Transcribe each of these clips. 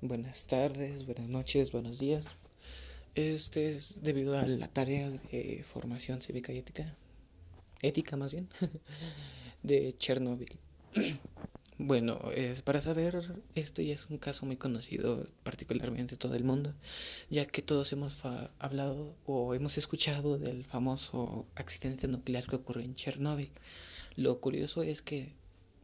buenas tardes, buenas noches, buenos días. Este es debido a la tarea de formación cívica y ética, ética más bien, de Chernobyl. Bueno, es para saber, esto ya es un caso muy conocido, particularmente en todo el mundo, ya que todos hemos hablado o hemos escuchado del famoso accidente nuclear que ocurrió en Chernobyl. Lo curioso es que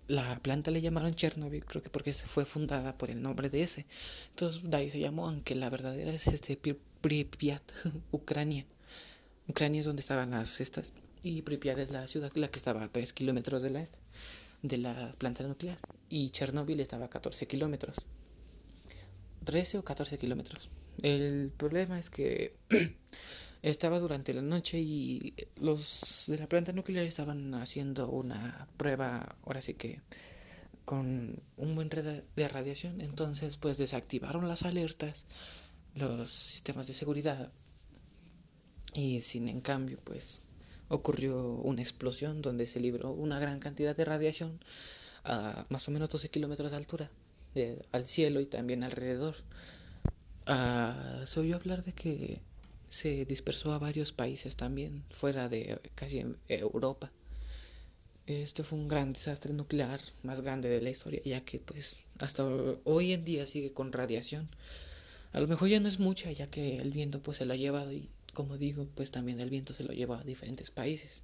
la planta le llamaron Chernobyl, creo que porque fue fundada por el nombre de ese. Entonces de ahí se llamó, aunque la verdadera es este Pripyat, Ucrania. Ucrania es donde estaban las estas y Pripyat es la ciudad la que estaba a 3 kilómetros de la de la planta nuclear y Chernobyl estaba a 14 kilómetros. 13 o 14 kilómetros. El problema es que estaba durante la noche y los de la planta nuclear estaban haciendo una prueba, ahora sí que con un buen red de radiación. Entonces, pues desactivaron las alertas, los sistemas de seguridad y sin en cambio, pues ocurrió una explosión donde se libró una gran cantidad de radiación a más o menos 12 kilómetros de altura al cielo y también alrededor. Uh, se oyó hablar de que se dispersó a varios países también fuera de casi Europa. Este fue un gran desastre nuclear más grande de la historia, ya que pues hasta hoy en día sigue con radiación. A lo mejor ya no es mucha, ya que el viento pues se lo ha llevado y como digo, pues también el viento se lo lleva a diferentes países.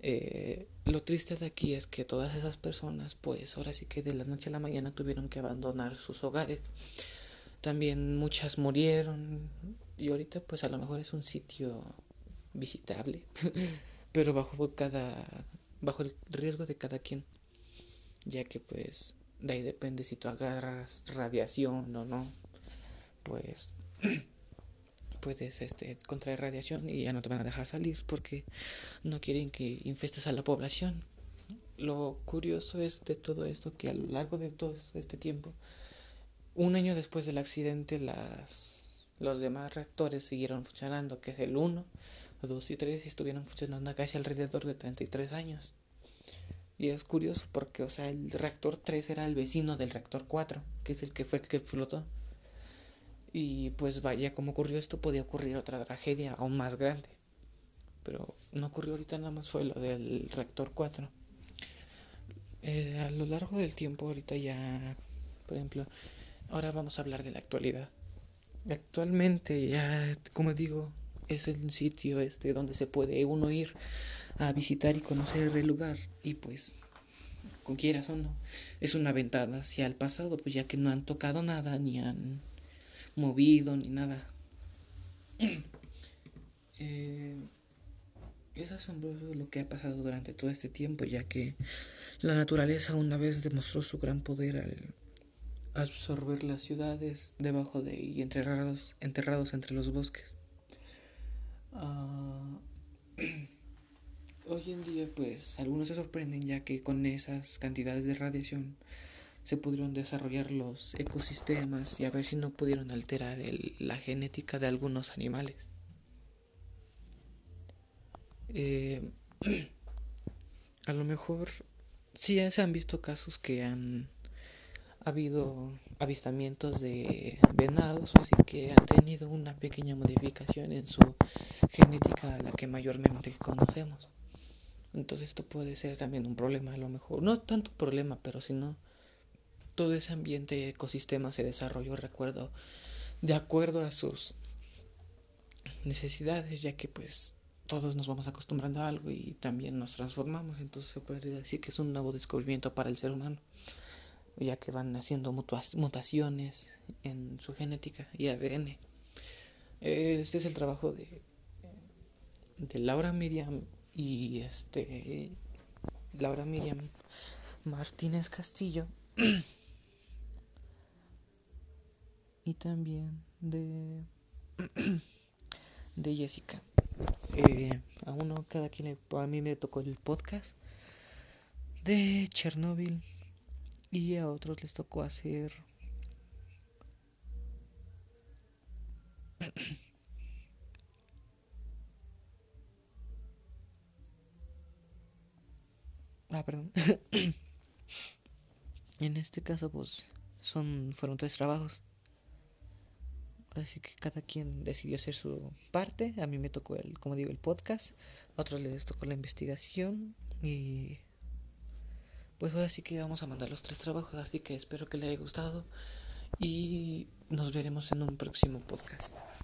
Eh, lo triste de aquí es que todas esas personas, pues ahora sí que de la noche a la mañana tuvieron que abandonar sus hogares. También muchas murieron y ahorita pues a lo mejor es un sitio visitable, pero bajo cada bajo el riesgo de cada quien, ya que pues de ahí depende si tú agarras radiación o no. Pues puedes este, contraer radiación y ya no te van a dejar salir porque no quieren que infestes a la población. Lo curioso es de todo esto que a lo largo de todo este tiempo, un año después del accidente, las, los demás reactores siguieron funcionando, que es el 1, 2 y 3, y estuvieron funcionando casi alrededor de 33 años. Y es curioso porque, o sea, el reactor 3 era el vecino del reactor 4, que es el que fue el que explotó. Y pues vaya, como ocurrió esto, podía ocurrir otra tragedia aún más grande. Pero no ocurrió ahorita, nada más fue lo del reactor 4. Eh, a lo largo del tiempo, ahorita ya, por ejemplo, ahora vamos a hablar de la actualidad. Actualmente ya, como digo, es el sitio este donde se puede uno ir a visitar y conocer el lugar. Y pues, con quieras o no, es una ventana hacia el pasado, pues ya que no han tocado nada ni han movido ni nada. Eh, es asombroso lo que ha pasado durante todo este tiempo, ya que la naturaleza una vez demostró su gran poder al absorber las ciudades debajo de y enterrados, enterrados entre los bosques. Ah, hoy en día, pues, algunos se sorprenden ya que con esas cantidades de radiación se pudieron desarrollar los ecosistemas y a ver si no pudieron alterar la genética de algunos animales. Eh, a lo mejor sí se han visto casos que han habido avistamientos de venados, así que han tenido una pequeña modificación en su genética, la que mayormente conocemos. Entonces esto puede ser también un problema, a lo mejor. No tanto problema, pero si no todo ese ambiente ecosistema se desarrolló, recuerdo, de acuerdo a sus necesidades, ya que pues todos nos vamos acostumbrando a algo y también nos transformamos, entonces se puede decir que es un nuevo descubrimiento para el ser humano, ya que van haciendo mutaciones en su genética y ADN. Este es el trabajo de, de Laura Miriam y este Laura Miriam Martínez Castillo y también de, de Jessica. Eh, a uno, cada quien, a mí me tocó el podcast de Chernobyl y a otros les tocó hacer ah perdón en este caso pues Son, fueron tres trabajos. Así que cada quien decidió hacer su parte. A mí me tocó el, como digo, el podcast. A otros les tocó la investigación. Y pues ahora sí que vamos a mandar los tres trabajos. Así que espero que les haya gustado. Y nos veremos en un próximo podcast.